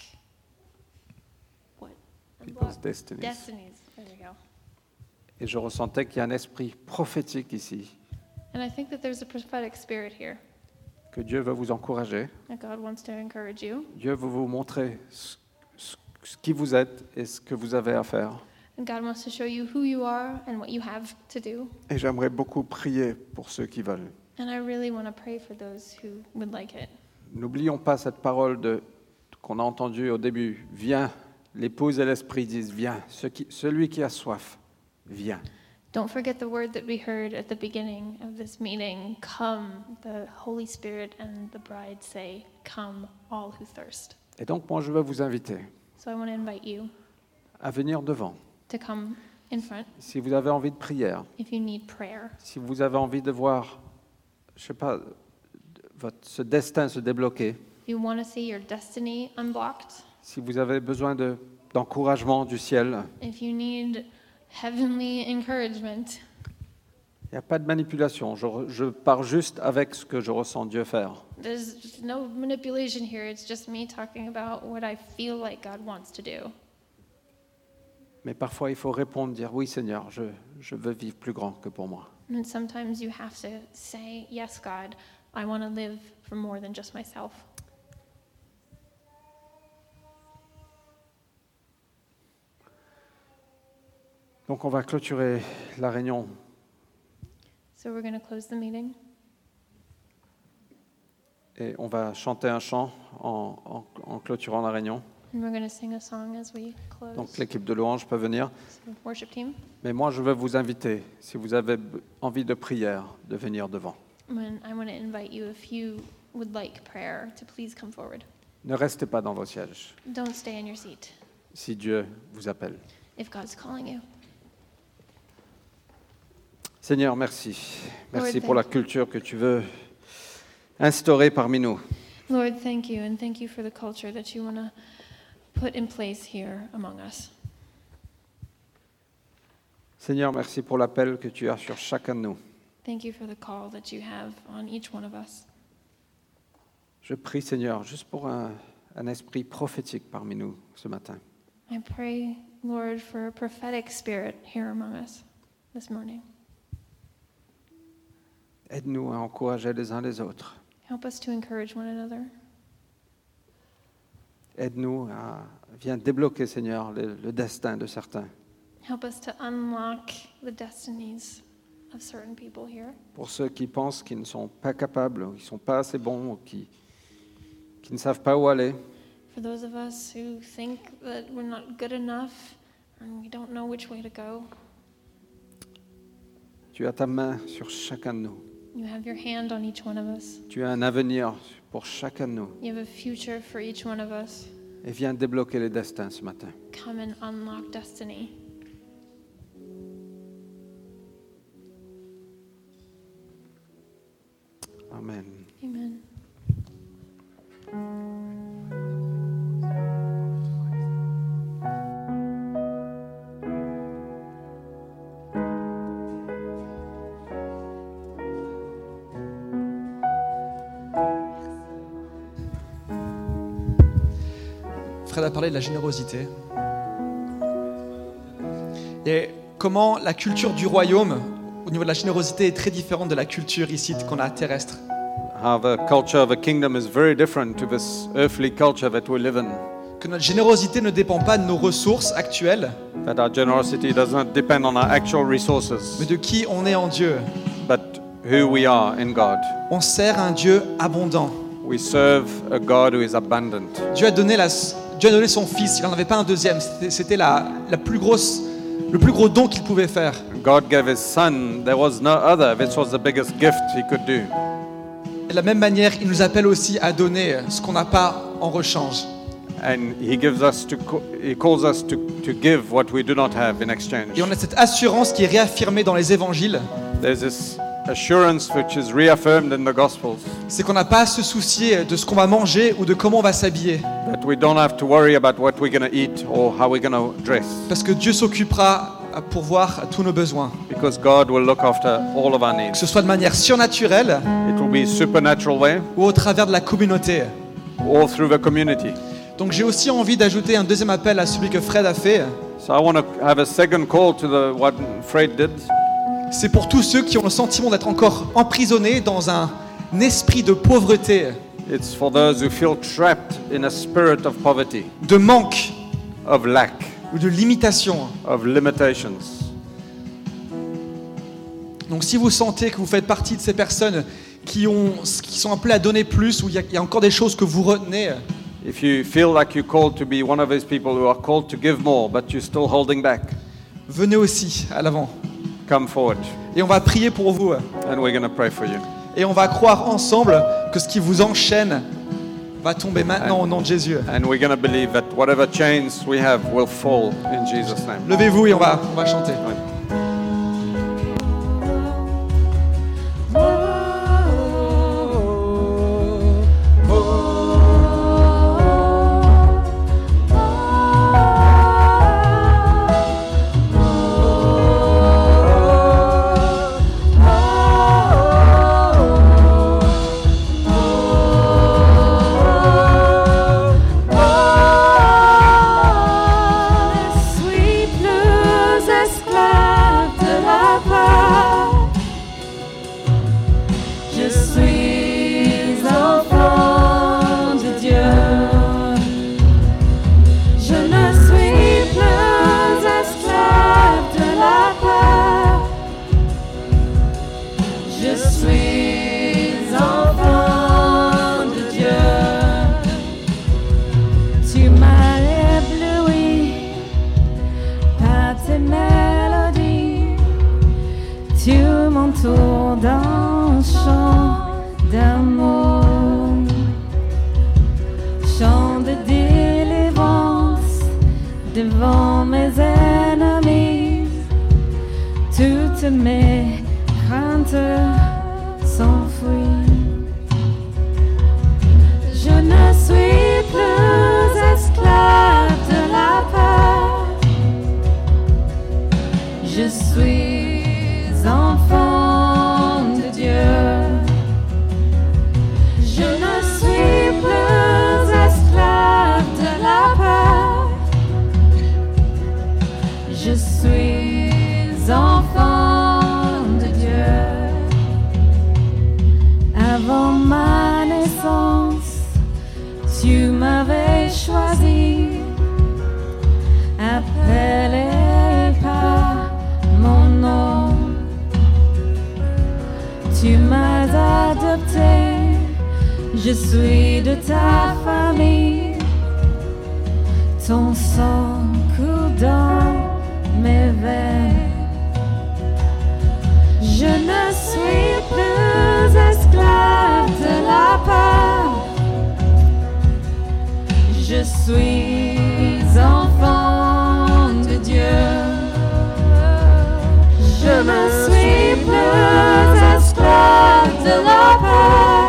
B: what?
A: People's
B: Unblock
A: destinies.
B: destinies. There you go.
A: Et je ressentais qu'il y a un esprit prophétique ici,
B: And I think that there's a prophetic spirit here.
A: Que Dieu veut vous encourager.
B: That God wants to encourage you.
A: Dieu veut vous montrer ce, ce- ce qui vous êtes et ce que vous avez à faire.
B: And God wants to show you who you are and what you have to do.
A: Et j'aimerais beaucoup prier pour ceux qui veulent.
B: And I really want to pray for those who would like it.
A: N'oublions pas cette parole de- qu'on a entendue au début. Viens, l'épouse et l'esprit disent, viens. Ce qui- celui qui a soif, viens.
B: Don't forget the word that we heard at the beginning of this meeting. Come, the Holy Spirit and the bride say, Come, all who thirst.
A: Et donc moi, je veux vous inviter
B: So I want to invite you
A: à venir devant.
B: to come in front
A: Si vous avez envie de prière,
B: if you need prayer.
A: si vous avez envie de voir, je sais pas, votre, ce destin se débloquer,
B: If you want to see your destiny unblocked,
A: si vous avez besoin de- d'encouragement du ciel,
B: if you need heavenly encouragement,
A: il n'y a pas de manipulation. Je, je pars juste avec ce que je ressens Dieu faire.
B: there's no manipulation here. It's just me talking about what I feel like God wants to do.
A: Mais parfois, il faut répondre, dire oui Seigneur, je, je veux vivre plus grand que pour moi.
B: And sometimes you have to say, Yes, God, I want to live for more than just myself.
A: Donc on va clôturer la réunion
B: So we're going to close the meeting.
A: et on va chanter un chant en, en- en clôturant la réunion.
B: And we're going to sing a song as we close.
A: Donc l'équipe de louange peut venir.
B: So, worship team.
A: Mais moi, je veux vous inviter, si vous avez envie de prière, de venir devant.
B: When I want to invite you, if you would like prayer, to please come forward.
A: Ne restez pas dans vos sièges
B: Don't stay in your seat
A: si Dieu vous appelle.
B: if God's calling you.
A: Seigneur, merci. Merci
B: Lord,
A: pour la
B: thank
A: culture que tu veux instaurer parmi nous.
B: Lord, thank you, and thank you for the culture that you want to put in place here among us.
A: Seigneur, merci pour l'appel que tu as sur chacun de nous.
B: Thank you for the call that you have on each one of us.
A: Je prie, Seigneur, juste pour un, un esprit prophétique parmi nous ce matin.
B: I pray, Lord, for a prophetic spirit here among us this morning.
A: Aide-nous à encourager les uns les autres.
B: Help us to encourage one another.
A: Aide-nous à viens débloquer, Seigneur, le, le destin de certains.
B: Help us to unlock the destinies of certain people here.
A: Pour ceux qui pensent qu'ils ne sont pas capables, ou qui ne sont pas assez bons, ou qui, qui ne savent pas où aller,
B: For those of us who think that we're not good enough and we don't know which way to go,
A: Tu as ta main sur chacun de nous.
B: You have your hand on each one of us.
A: Tu as un avenir pour chacun de nous.
B: You have a future for each one of us.
A: Et viens débloquer les destins ce matin.
B: Come and unlock destiny.
A: Amen.
B: Amen.
C: Parlé de la générosité. Et comment la culture du royaume, au niveau de la générosité, est très différente de la culture ici qu'on a terrestre.
A: How the culture of a kingdom is very different to this earthly culture that we live in.
C: Que notre générosité ne dépend pas de nos ressources actuelles,
A: That our generosity does not depend on our actual
C: mais
A: resources,
C: de qui on est en Dieu.
A: but who we are in God.
C: On sert un Dieu abondant.
A: We serve a God who is abundant.
C: Dieu a donné, la- Dieu a donné son fils, il n'en avait pas un deuxième. C'était- la, la plus grosse, le plus gros don qu'il pouvait faire.
A: God gave his son. There was no other. This was the biggest gift he could do.
C: Et de la même manière, il nous appelle aussi à donner ce qu'on n'a pas en rechange.
A: And he gives us to co- he calls us to, to give what we do not have in exchange.
C: Et on a cette assurance qui est réaffirmée dans les évangiles,
A: There's this assurance which is reaffirmed in the gospels
C: c'est qu'on n'a pas à se soucier de ce qu'on va manger ou de comment on va s'habiller.
A: that we don't have to worry about what we're going to eat or how we're going to dress
C: Parce que Dieu s'occupera à pourvoir à tous nos besoins.
A: because God will look after all of our
C: Que
A: needs.
C: ce soit de manière surnaturelle
A: It will be supernatural way
C: ou au travers de la communauté.
A: or through the community.
C: Donc j'ai aussi envie d'ajouter un deuxième appel à celui que Fred a fait.
A: So I want to have a second call to the what Fred did.
C: C'est pour tous ceux qui ont le sentiment d'être encore emprisonnés dans un esprit de pauvreté,
A: It's for those who feel trapped in a spirit of poverty,
C: de manque
A: of lack,
C: ou de limitation.
A: of limitations.
C: Donc si vous sentez que vous faites partie de ces personnes qui, ont, qui sont appelées à donner plus, ou il y, y a encore des choses que vous retenez,
A: If you feel like you're called to be one of those people who are called to give more, but you're still holding back,
C: venez aussi à l'avant.
A: Come forward
C: Et on va prier pour vous.
A: and we're going to pray for you.
C: Et on va croire ensemble que ce qui vous enchaîne va tomber maintenant au nom de Jésus.
A: And we're going to believe that whatever chains we have will fall in Jesus' name.
C: Levez-vous et on va, on va chanter.
D: Je suis enfant de Dieu. Je suis plus esclave de la peur.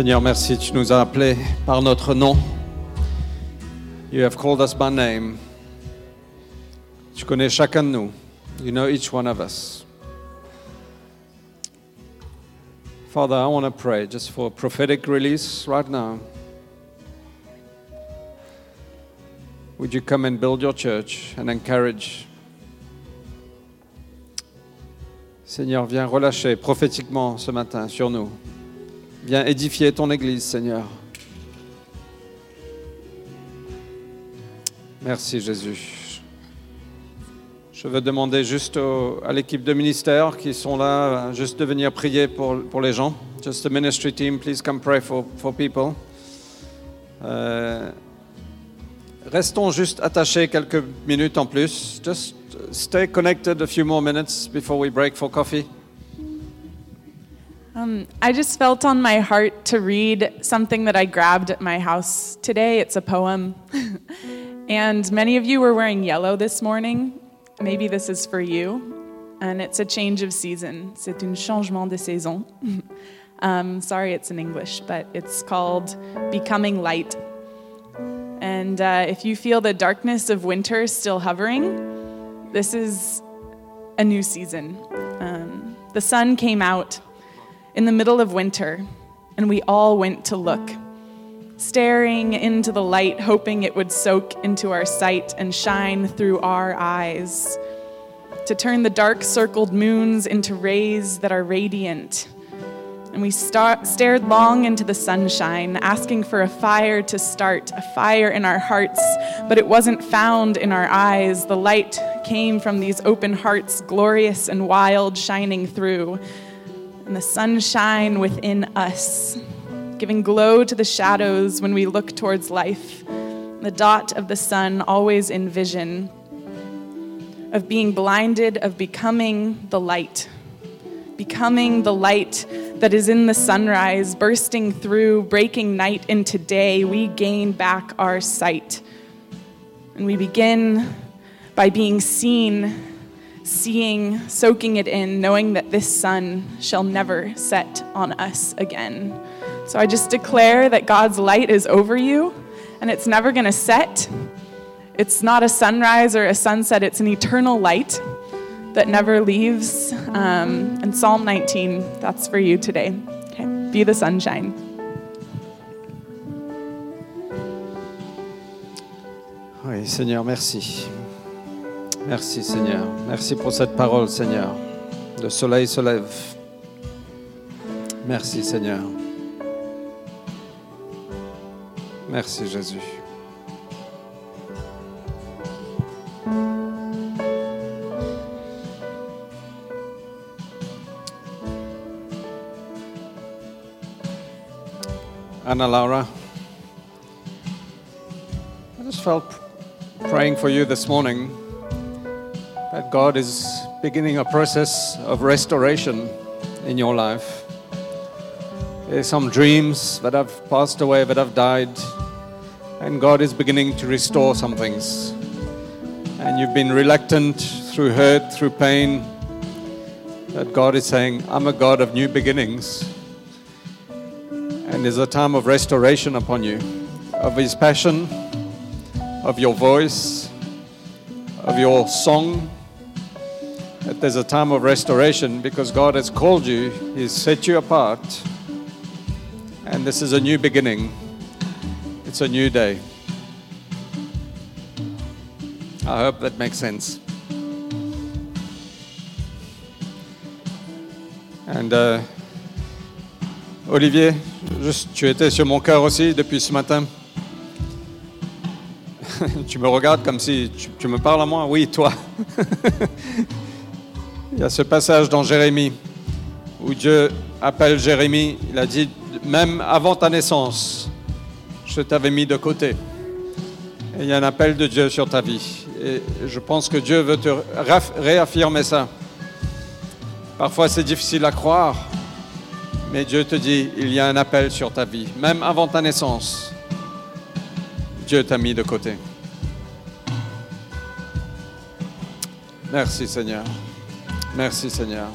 A: Seigneur, merci, tu nous as appelés par notre nom. You have called us by name. Tu connais chacun de nous. You know each one of us. Father, I want to pray just for a prophetic release right now. Would you come and build your church and encourage? Seigneur, viens relâcher prophétiquement ce matin sur nous. Viens édifier ton Église, Seigneur. Merci Jésus. Je veux demander juste à l'équipe de ministère qui sont là, juste de venir prier pour, pour les gens. Just the ministry team, please come pray for, for people. Euh, restons juste attachés quelques minutes en plus. Just stay connected a few more minutes before we break for coffee.
E: Um, I just felt on my heart to read something that I grabbed at my house today. It's a poem. and many of you were wearing yellow this morning. Maybe this is for you. And it's a change of season. C'est un changement de saison. um, sorry, it's in English, but it's called Becoming Light. And uh, if you feel the darkness of winter still hovering, this is a new season. Um, the sun came out in the middle of winter, and we all went to look, staring into the light, hoping it would soak into our sight and shine through our eyes, to turn the dark circled moons into rays that are radiant. And we star- stared long into the sunshine, asking for a fire to start, a fire in our hearts, but it wasn't found in our eyes. The light came from these open hearts, glorious and wild, shining through and the sunshine within us, giving glow to the shadows when we look towards life, the dot of the sun always in vision. of being blinded, of becoming the light, becoming the light that is in the sunrise, bursting through, breaking night into day. We gain back our sight. And we begin by being seen, seeing, soaking it in, knowing that this sun shall never set on us again. So I just declare that God's light is over you and it's never going to set. It's not a sunrise or a sunset, it's an eternal light that never leaves. Um, and Psalm 19, that's for you today. Okay, be the sunshine.
A: Oui, Seigneur, merci. Merci, Seigneur. Merci pour cette parole, Seigneur. Le soleil se lève. Merci, Seigneur. Merci, Jésus. Anna Laura, I just felt praying for you this morning that God is beginning a process of restoration in your life. There's some dreams that have passed away, that have died, and God is beginning to restore some things. And you've been reluctant through hurt, through pain, that God is saying, I'm a God of new beginnings. And there's a time of restoration upon you, of His passion, of your voice, of your song. There's a time of restoration because God has called you, He's set you apart, and this is a new beginning. It's a new day. I hope that makes sense. And uh, Olivier, juste, tu étais sur mon cœur aussi depuis ce matin. tu me regardes comme si tu, tu me parles à moi. Oui, toi. Il y a ce passage dans Jérémie où Dieu appelle Jérémie. Il a dit, même avant ta naissance, je t'avais mis de côté. Et il y a un appel de Dieu sur ta vie. Et je pense que Dieu veut te réaffirmer ça. Parfois c'est difficile à croire, mais Dieu te dit, il y a un appel sur ta vie. Même avant ta naissance, Dieu t'a mis de côté. Merci Seigneur. Merci Seigneur.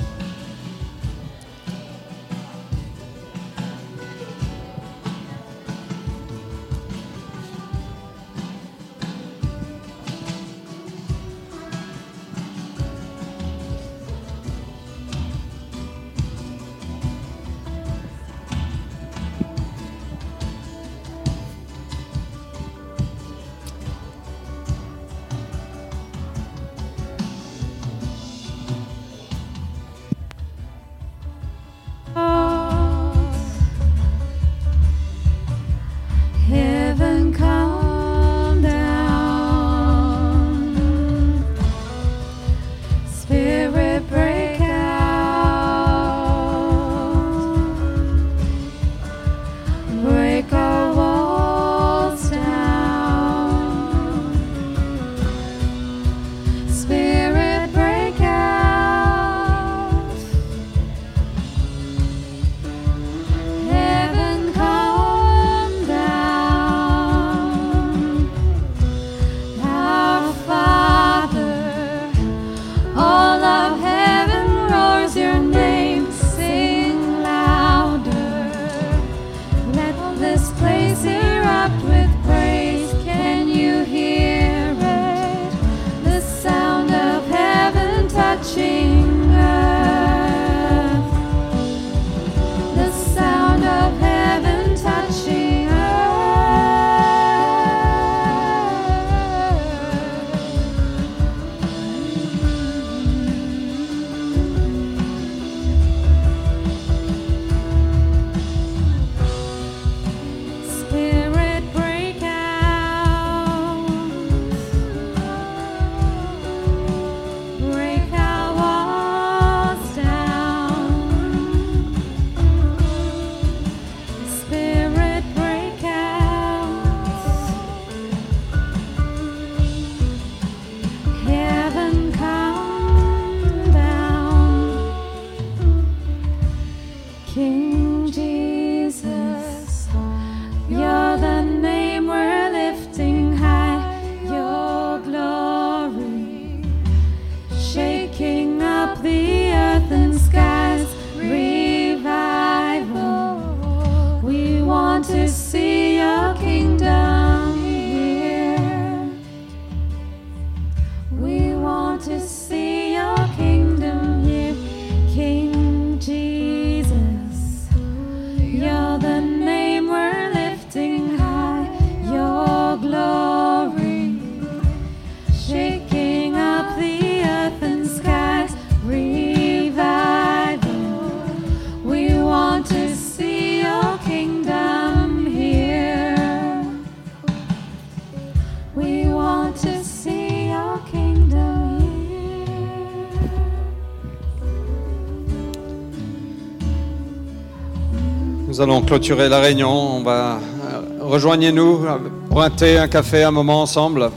A: Nous allons clôturer la réunion. On va euh, rejoignez-nous pour un un café, un moment ensemble.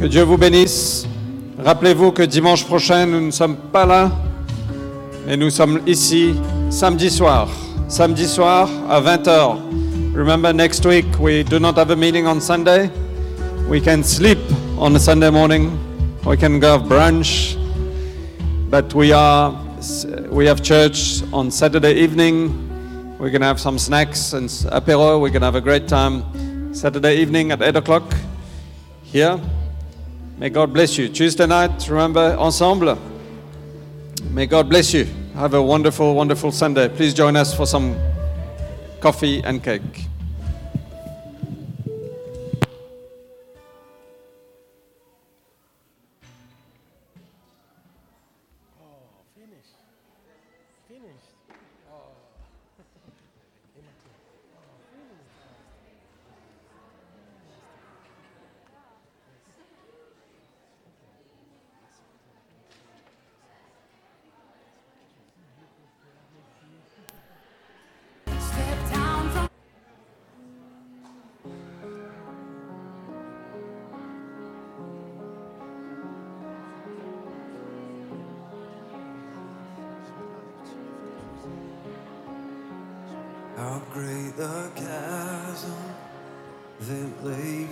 A: Que Dieu vous bénisse. Rappelez-vous que dimanche prochain, nous ne sommes pas là, mais nous sommes ici samedi soir. Samedi soir à 20h. Remember, next week we do not have a meeting on Sunday. We can sleep on a Sunday morning. We can go have brunch. But we are we have church on Saturday evening. We're gonna have some snacks and apero. We're gonna have a great time Saturday evening at eight o'clock here. May God bless you. Tuesday night, remember, ensemble. May God bless you. Have a wonderful, wonderful Sunday. Please join us for some coffee and cake.